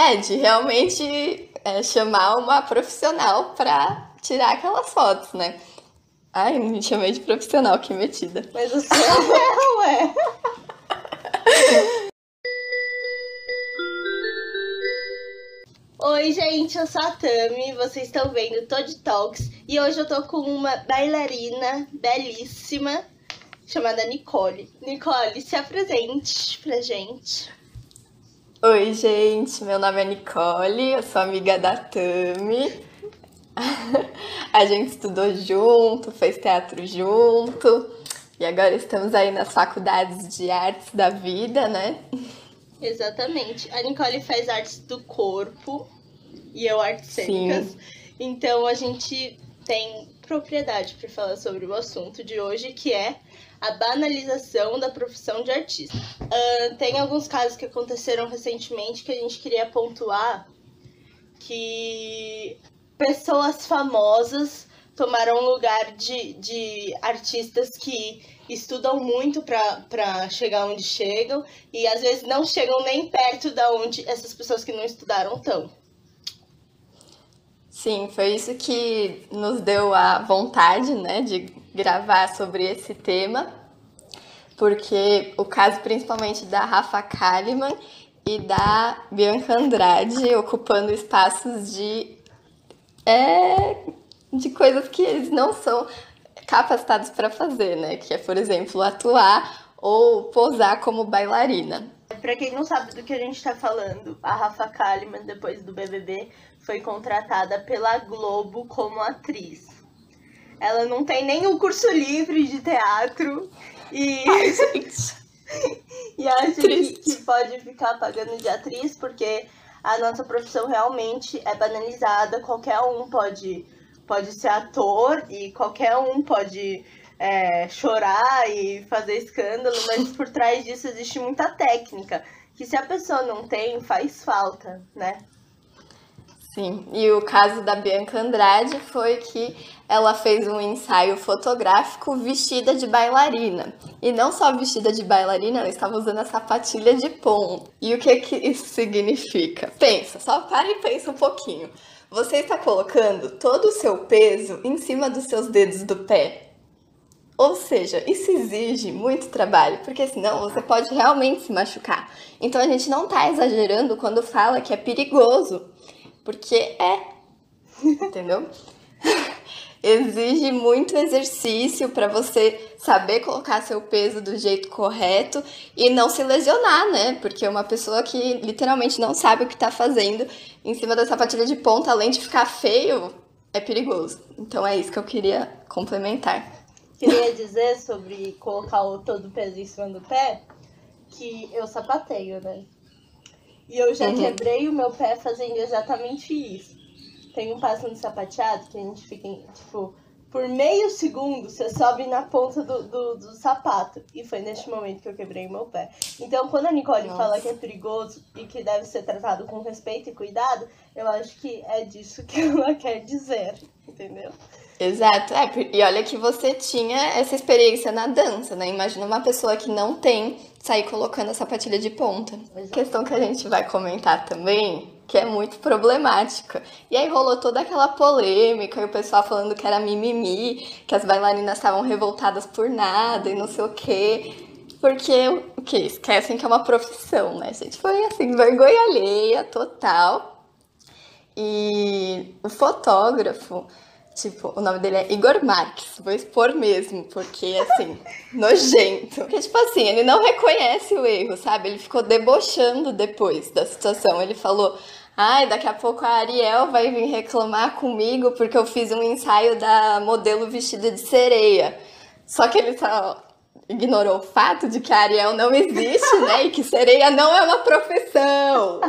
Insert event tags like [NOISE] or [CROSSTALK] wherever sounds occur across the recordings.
É, de realmente é, chamar uma profissional pra tirar aquelas fotos, né? Ai, me chamei de profissional, que metida. Mas o seu é, ué. [LAUGHS] Oi, gente, eu sou a Tami, vocês estão vendo Todd Talks e hoje eu tô com uma bailarina belíssima chamada Nicole. Nicole, se apresente pra gente. Oi, gente, meu nome é Nicole, eu sou amiga da Tami. [LAUGHS] A gente estudou junto, fez teatro junto e agora estamos aí nas faculdades de artes da vida, né? Exatamente. A Nicole faz artes do corpo e eu artes cênicas. Sim. Então a gente tem propriedade para falar sobre o assunto de hoje, que é a banalização da profissão de artista. Uh, tem alguns casos que aconteceram recentemente que a gente queria pontuar que pessoas famosas tomaram lugar de, de artistas que estudam muito para chegar onde chegam e às vezes não chegam nem perto da onde essas pessoas que não estudaram estão. Sim, foi isso que nos deu a vontade, né, de gravar sobre esse tema, porque o caso principalmente da Rafa Kalimann e da Bianca Andrade ocupando espaços de é de coisas que eles não são capacitados para fazer, né? Que é, por exemplo, atuar ou posar como bailarina. Para quem não sabe do que a gente está falando, a Rafa Kalimann, depois do BBB, foi contratada pela Globo como atriz. Ela não tem nenhum curso livre de teatro e. Ai, [LAUGHS] gente. e acha que, que pode ficar pagando de atriz porque a nossa profissão realmente é banalizada, qualquer um pode, pode ser ator e qualquer um pode é, chorar e fazer escândalo, mas por trás disso existe muita técnica, que se a pessoa não tem, faz falta, né? Sim, e o caso da Bianca Andrade foi que ela fez um ensaio fotográfico vestida de bailarina. E não só vestida de bailarina, ela estava usando a sapatilha de ponta. E o que, que isso significa? Pensa, só para e pensa um pouquinho. Você está colocando todo o seu peso em cima dos seus dedos do pé. Ou seja, isso exige muito trabalho, porque senão você pode realmente se machucar. Então a gente não está exagerando quando fala que é perigoso porque é. [LAUGHS] Entendeu? Exige muito exercício para você saber colocar seu peso do jeito correto e não se lesionar, né? Porque uma pessoa que literalmente não sabe o que tá fazendo em cima da sapatilha de ponta, além de ficar feio, é perigoso. Então é isso que eu queria complementar. Queria dizer sobre colocar o todo o peso em cima do pé, que eu sapateio, né? E eu já uhum. quebrei o meu pé fazendo exatamente isso. Tem um passo no sapateado que a gente fica, tipo, por meio segundo você sobe na ponta do, do, do, sapato. E foi neste momento que eu quebrei o meu pé. Então, quando a Nicole Nossa. fala que é perigoso e que deve ser tratado com respeito e cuidado, eu acho que é disso que [LAUGHS] ela quer dizer, entendeu? Exato. É, e olha que você tinha essa experiência na dança, né? Imagina uma pessoa que não tem sair colocando a sapatilha de ponta. Exato. Questão que a gente vai comentar também, que é muito problemática. E aí rolou toda aquela polêmica, e o pessoal falando que era mimimi, que as bailarinas estavam revoltadas por nada e não sei o quê. Porque o que? Esquecem que é uma profissão, né, gente? Foi assim, vergonha alheia total. E o fotógrafo Tipo, o nome dele é Igor Marques. Vou expor mesmo, porque, assim, [LAUGHS] nojento. Porque, tipo assim, ele não reconhece o erro, sabe? Ele ficou debochando depois da situação. Ele falou: ai, daqui a pouco a Ariel vai vir reclamar comigo porque eu fiz um ensaio da modelo vestida de sereia. Só que ele só ignorou o fato de que a Ariel não existe, né? E que sereia não é uma profissão.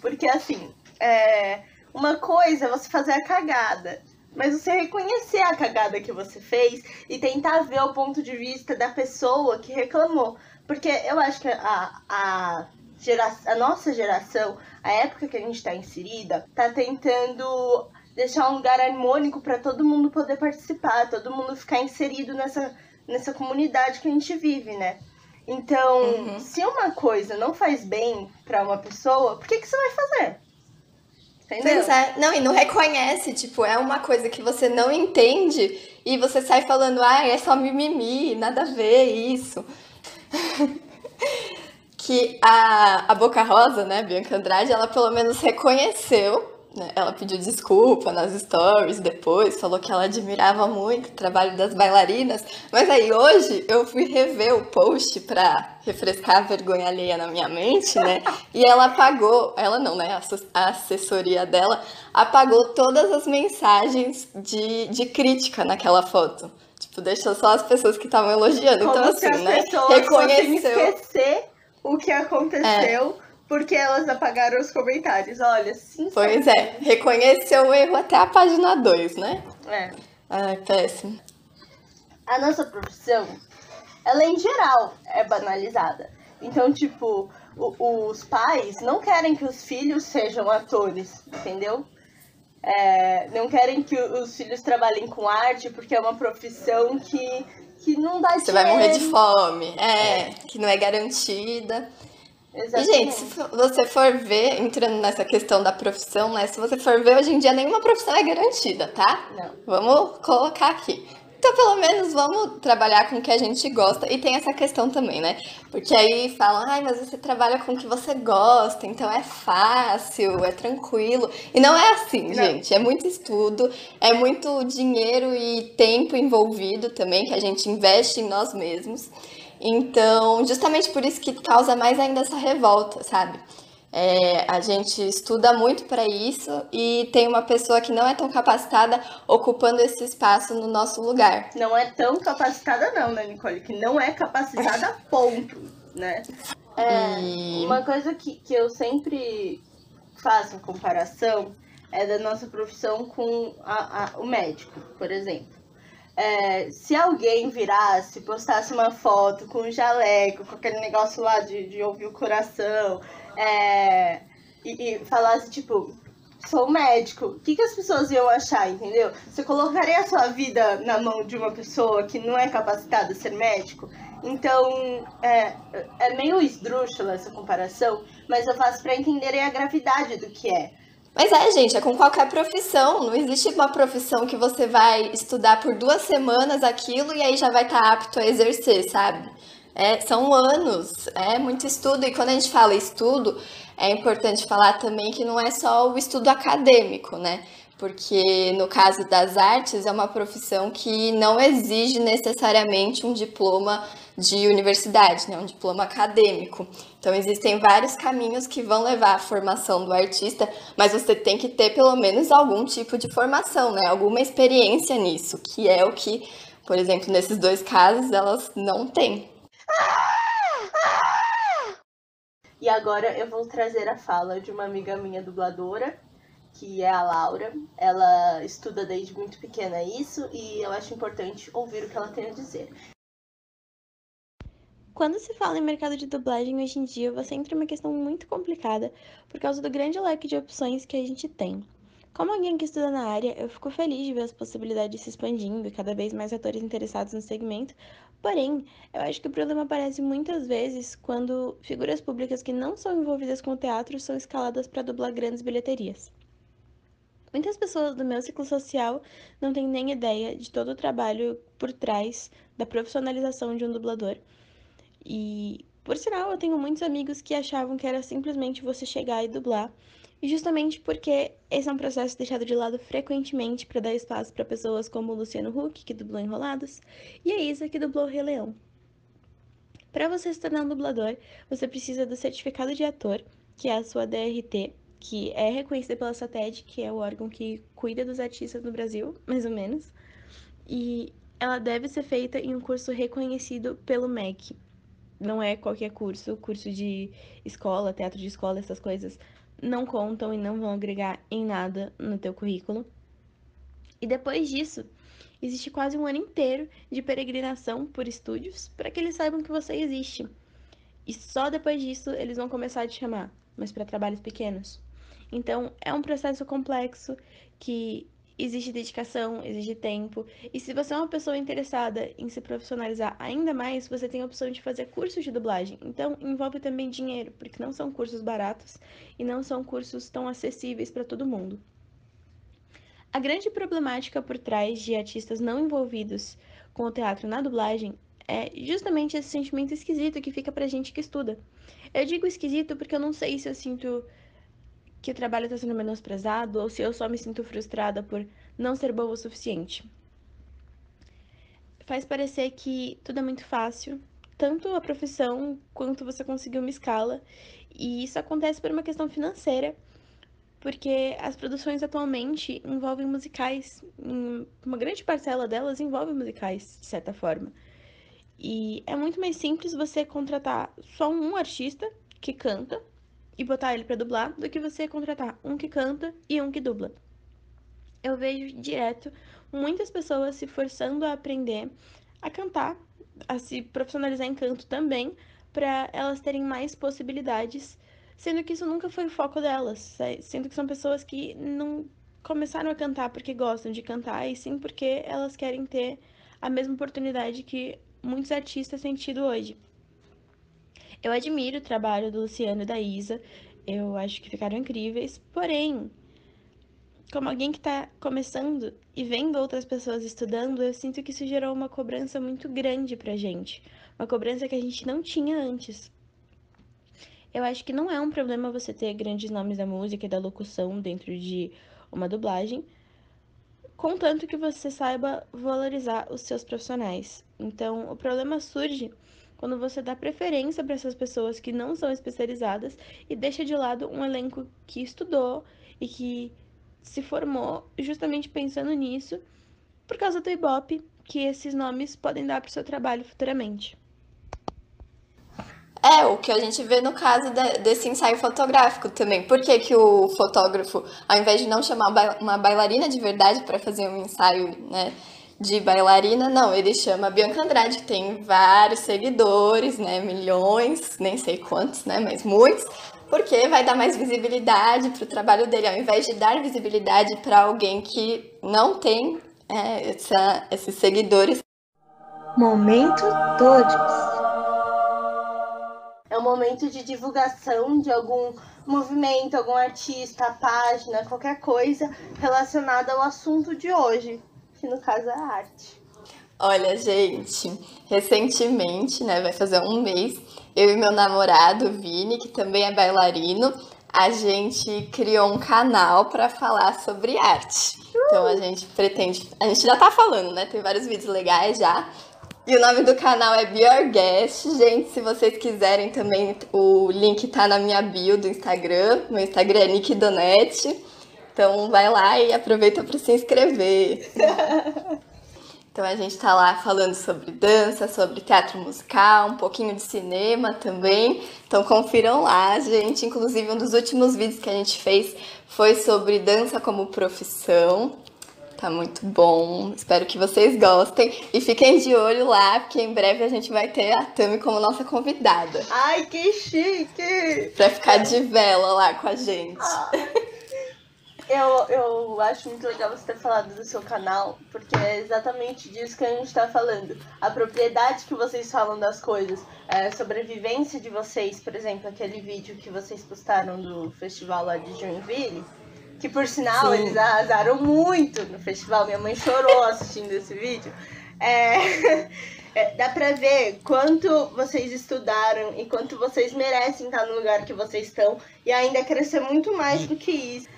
Porque, assim, é... uma coisa é você fazer a cagada mas você reconhecer a cagada que você fez e tentar ver o ponto de vista da pessoa que reclamou. Porque eu acho que a, a, gera, a nossa geração, a época que a gente está inserida, tá tentando deixar um lugar harmônico para todo mundo poder participar, todo mundo ficar inserido nessa, nessa comunidade que a gente vive, né? Então, uhum. se uma coisa não faz bem para uma pessoa, por que, que você vai fazer? Entendeu? Pois é, não, e não reconhece, tipo, é uma coisa que você não entende e você sai falando, ah, é só mimimi, nada a ver isso. [LAUGHS] que a, a Boca Rosa, né, Bianca Andrade, ela pelo menos reconheceu né? Ela pediu desculpa nas stories depois, falou que ela admirava muito o trabalho das bailarinas. Mas aí hoje eu fui rever o post pra refrescar a vergonha alheia na minha mente, né? [LAUGHS] E ela apagou, ela não, né? A assessoria dela apagou todas as mensagens de, de crítica naquela foto. Tipo, deixou só as pessoas que estavam elogiando. Como então, assim, as né? Reconheceu. esquecer o que aconteceu porque elas apagaram os comentários. Olha, sim. Pois é, reconheceu o erro até a página 2, né? É. Ai, péssimo. A nossa profissão, ela em geral é banalizada. Então, tipo, o- os pais não querem que os filhos sejam atores, entendeu? É, não querem que os filhos trabalhem com arte porque é uma profissão que, que não dá Você vai morrer de dinheiro. fome, é, que não é garantida. E, Exatamente. gente, se você for ver, entrando nessa questão da profissão, né? Se você for ver, hoje em dia nenhuma profissão é garantida, tá? Não. Vamos colocar aqui. Então, pelo menos, vamos trabalhar com o que a gente gosta. E tem essa questão também, né? Porque aí falam, ai, mas você trabalha com o que você gosta, então é fácil, é tranquilo. E não é assim, Não. gente. É muito estudo, é muito dinheiro e tempo envolvido também, que a gente investe em nós mesmos. Então, justamente por isso que causa mais ainda essa revolta, sabe? É, a gente estuda muito para isso e tem uma pessoa que não é tão capacitada ocupando esse espaço no nosso lugar. Não é tão capacitada, não, né, Nicole? Que não é capacitada, ponto, né? É, E- Uma coisa que, que eu sempre faço comparação é da nossa profissão com a- a- o médico, por exemplo. É, se alguém virasse, postasse uma foto com um jaleco, com aquele negócio lá de, de ouvir o coração, é, e, e falasse, tipo, sou médico, o que, que as pessoas iam achar, entendeu? Você colocaria a sua vida na mão de uma pessoa que não é capacitada a ser médico? Então, é, é meio esdrúxula essa comparação, mas eu faço para entenderem a gravidade do que é. Mas é, gente, é com qualquer profissão. Não existe uma profissão que você vai estudar por duas semanas aquilo e aí já vai estar apto a exercer, sabe? É, são anos, é muito estudo. E quando a gente fala estudo, é importante falar também que não é só o estudo acadêmico, né? Porque no caso das artes, é uma profissão que não exige necessariamente um diploma de universidade, né? um diploma acadêmico. Então, existem vários caminhos que vão levar à formação do artista, mas você tem que ter pelo menos algum tipo de formação, né? alguma experiência nisso, que é o que, por exemplo, nesses dois casos, elas não têm. E agora eu vou trazer a fala de uma amiga minha dubladora, que é a Laura. Ela estuda desde muito pequena isso e eu acho importante ouvir o que ela tem a dizer. Quando se fala em mercado de dublagem hoje em dia, você entra em uma questão muito complicada por causa do grande leque de opções que a gente tem. Como alguém que estuda na área, eu fico feliz de ver as possibilidades se expandindo e cada vez mais atores interessados no segmento. Porém, eu acho que o problema aparece muitas vezes quando figuras públicas que não são envolvidas com o teatro são escaladas para dublar grandes bilheterias. Muitas pessoas do meu ciclo social não têm nem ideia de todo o trabalho por trás da profissionalização de um dublador. E, por sinal, eu tenho muitos amigos que achavam que era simplesmente você chegar e dublar. Justamente porque esse é um processo deixado de lado frequentemente para dar espaço para pessoas como o Luciano Huck, que dublou Enrolados, e a Isa, que dublou Rei Leão. Para você se tornar um dublador, você precisa do certificado de ator, que é a sua DRT, que é reconhecida pela SATED, que é o órgão que cuida dos artistas no Brasil, mais ou menos. E ela deve ser feita em um curso reconhecido pelo MEC. Não é qualquer curso, curso de escola, teatro de escola, essas coisas não contam e não vão agregar em nada no teu currículo. E depois disso, existe quase um ano inteiro de peregrinação por estúdios para que eles saibam que você existe. E só depois disso eles vão começar a te chamar, mas para trabalhos pequenos. Então, é um processo complexo que existe dedicação, exige tempo. E se você é uma pessoa interessada em se profissionalizar ainda mais, você tem a opção de fazer cursos de dublagem. Então, envolve também dinheiro, porque não são cursos baratos e não são cursos tão acessíveis para todo mundo. A grande problemática por trás de artistas não envolvidos com o teatro na dublagem é justamente esse sentimento esquisito que fica pra gente que estuda. Eu digo esquisito porque eu não sei se eu sinto que o trabalho está sendo menosprezado ou se eu só me sinto frustrada por não ser boa o suficiente. Faz parecer que tudo é muito fácil, tanto a profissão quanto você conseguir uma escala, e isso acontece por uma questão financeira, porque as produções atualmente envolvem musicais, uma grande parcela delas envolve musicais, de certa forma. E é muito mais simples você contratar só um artista que canta e botar ele para dublar do que você contratar um que canta e um que dubla. Eu vejo direto muitas pessoas se forçando a aprender a cantar, a se profissionalizar em canto também, para elas terem mais possibilidades, sendo que isso nunca foi o foco delas, sendo que são pessoas que não começaram a cantar porque gostam de cantar, e sim porque elas querem ter a mesma oportunidade que muitos artistas têm tido hoje. Eu admiro o trabalho do Luciano e da Isa, eu acho que ficaram incríveis, porém, como alguém que está começando e vendo outras pessoas estudando, eu sinto que isso gerou uma cobrança muito grande pra gente, uma cobrança que a gente não tinha antes. Eu acho que não é um problema você ter grandes nomes da música e da locução dentro de uma dublagem, contanto que você saiba valorizar os seus profissionais. Então, o problema surge quando você dá preferência para essas pessoas que não são especializadas e deixa de lado um elenco que estudou e que se formou justamente pensando nisso, por causa do Ibope que esses nomes podem dar para o seu trabalho futuramente. É, o que a gente vê no caso de, desse ensaio fotográfico também. Por que, que o fotógrafo, ao invés de não chamar uma bailarina de verdade para fazer um ensaio, né, de bailarina, não, ele chama a Bianca Andrade, que tem vários seguidores, né, milhões, nem sei quantos, né, mas muitos, porque vai dar mais visibilidade para o trabalho dele, ao invés de dar visibilidade para alguém que não tem é, essa, esses seguidores. Momento todos. É um momento de divulgação de algum movimento, algum artista, página, qualquer coisa relacionada ao assunto de hoje que no caso é a arte. Olha, gente, recentemente, né, vai fazer um mês, eu e meu namorado, Vini, que também é bailarino, a gente criou um canal para falar sobre arte. Então a gente pretende, a gente já tá falando, né? Tem vários vídeos legais já. E o nome do canal é Be Your Guest. Gente, se vocês quiserem também, o link tá na minha bio do Instagram. Meu Instagram é Nick Donete. Então vai lá e aproveita para se inscrever. [LAUGHS] Então a gente está lá falando sobre dança, sobre teatro musical, um pouquinho de cinema também. Então confiram lá, gente. Inclusive um dos últimos vídeos que a gente fez foi sobre dança como profissão. Tá muito bom. Espero que vocês gostem. E fiquem de olho lá, porque em breve a gente vai ter a Tami como nossa convidada. Ai, que chique! Pra ficar de vela lá com a gente. Ah. [LAUGHS] Eu, eu acho muito legal você ter falado do seu canal, porque é exatamente disso que a gente está falando. A propriedade que vocês falam das coisas, é, sobrevivência de vocês, por exemplo, aquele vídeo que vocês postaram do festival lá de Joinville, que por sinal Sim. eles arrasaram muito no festival, minha mãe chorou assistindo esse vídeo. É, [LAUGHS] é, dá pra ver quanto vocês estudaram e quanto vocês merecem estar no lugar que vocês estão e ainda crescer muito mais do que isso.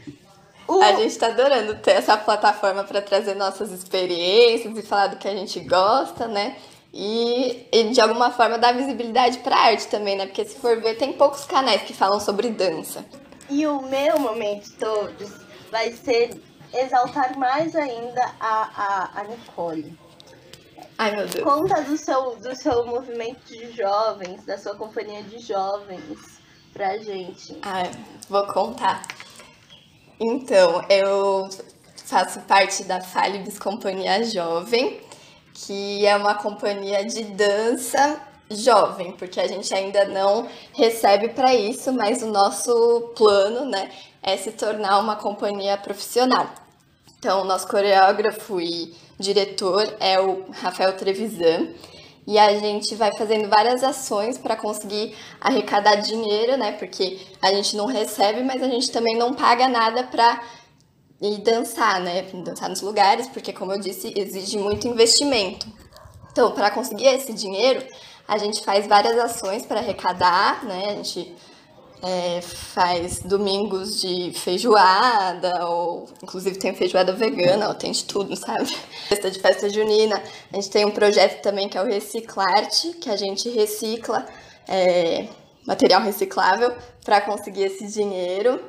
Uh! A gente tá adorando ter essa plataforma para trazer nossas experiências e falar do que a gente gosta, né? E, e de alguma forma dar visibilidade para arte também, né? Porque se for ver, tem poucos canais que falam sobre dança. E o meu momento todos vai ser exaltar mais ainda a, a, a Nicole. Ai, meu Deus. Conta do seu, do seu movimento de jovens, da sua companhia de jovens pra gente. Ah, vou contar. Então, eu faço parte da Falibs Companhia Jovem, que é uma companhia de dança jovem, porque a gente ainda não recebe para isso, mas o nosso plano, né, é se tornar uma companhia profissional. Então, nosso coreógrafo e diretor é o Rafael Trevisan. E a gente vai fazendo várias ações para conseguir arrecadar dinheiro, né? Porque a gente não recebe, mas a gente também não paga nada para ir dançar, né? Dançar nos lugares, porque, como eu disse, exige muito investimento. Então, para conseguir esse dinheiro, a gente faz várias ações para arrecadar, né? A gente é, faz domingos de feijoada, ou inclusive tem feijoada vegana, ou tem de tudo, sabe? [LAUGHS] Festa de festa junina. A gente tem um projeto também que é o Reciclarte, que a gente recicla é, material reciclável para conseguir esse dinheiro.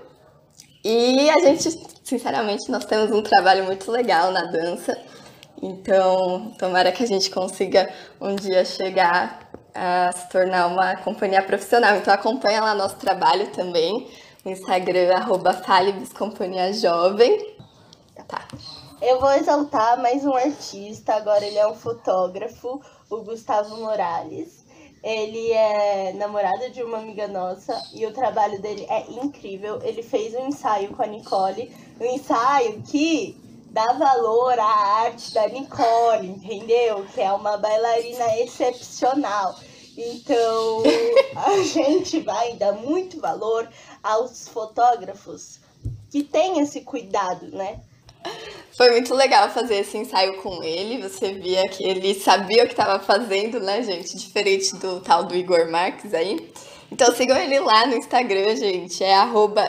E a gente, sinceramente, nós temos um trabalho muito legal na dança. Então, tomara que a gente consiga um dia chegar a se tornar uma companhia profissional. Então acompanha lá nosso trabalho também no Instagram, arroba Jovem. Tá. Eu vou exaltar mais um artista, agora ele é um fotógrafo, o Gustavo Morales. Ele é namorado de uma amiga nossa e o trabalho dele é incrível. Ele fez um ensaio com a Nicole, um ensaio que dá valor à arte da Nicole, entendeu? Que é uma bailarina excepcional. Então, a [LAUGHS] gente vai dar muito valor aos fotógrafos que têm esse cuidado, né? Foi muito legal fazer esse ensaio com ele. Você via que ele sabia o que estava fazendo, né, gente? Diferente do tal do Igor Marques aí. Então sigam ele lá no Instagram, gente. É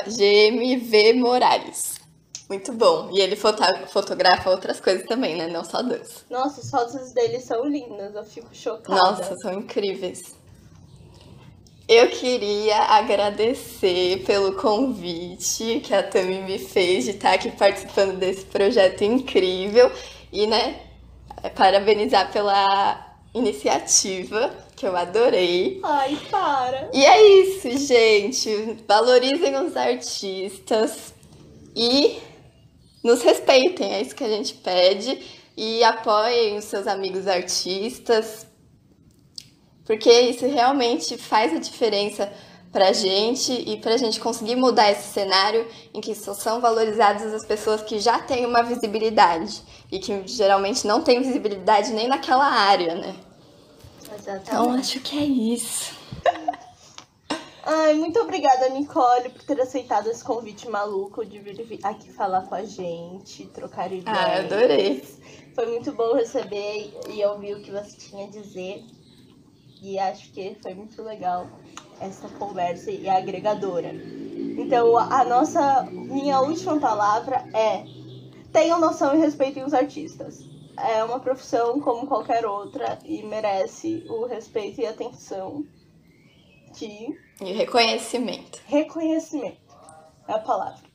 gmvmorales. Muito bom. E ele foto fotografa outras coisas também, né? Não só dança. Nossa, as fotos dele são lindas, eu fico chocada. Nossa, são incríveis. Eu queria agradecer pelo convite que a Tami me fez de estar aqui participando desse projeto incrível e, né, parabenizar pela iniciativa que eu adorei. Ai, para! E é isso, gente. Valorizem os artistas e nos respeitem, é isso que a gente pede. E apoiem os seus amigos artistas, porque isso realmente faz a diferença pra gente e pra gente conseguir mudar esse cenário em que só são valorizadas as pessoas que já têm uma visibilidade e que geralmente não têm visibilidade nem naquela área, né? Exatamente. Então acho que é isso. [LAUGHS] Ai, muito obrigada, Nicole, por ter aceitado esse convite maluco de vir aqui falar com a gente, trocar ideias. Ah, adorei. Foi muito bom receber e ouvir o que você tinha a dizer. E acho que foi muito legal essa conversa e agregadora. Então, a nossa, minha última palavra é: tenham noção e respeitem os artistas. É uma profissão como qualquer outra e merece o respeito e atenção que e reconhecimento. Reconhecimento é a palavra.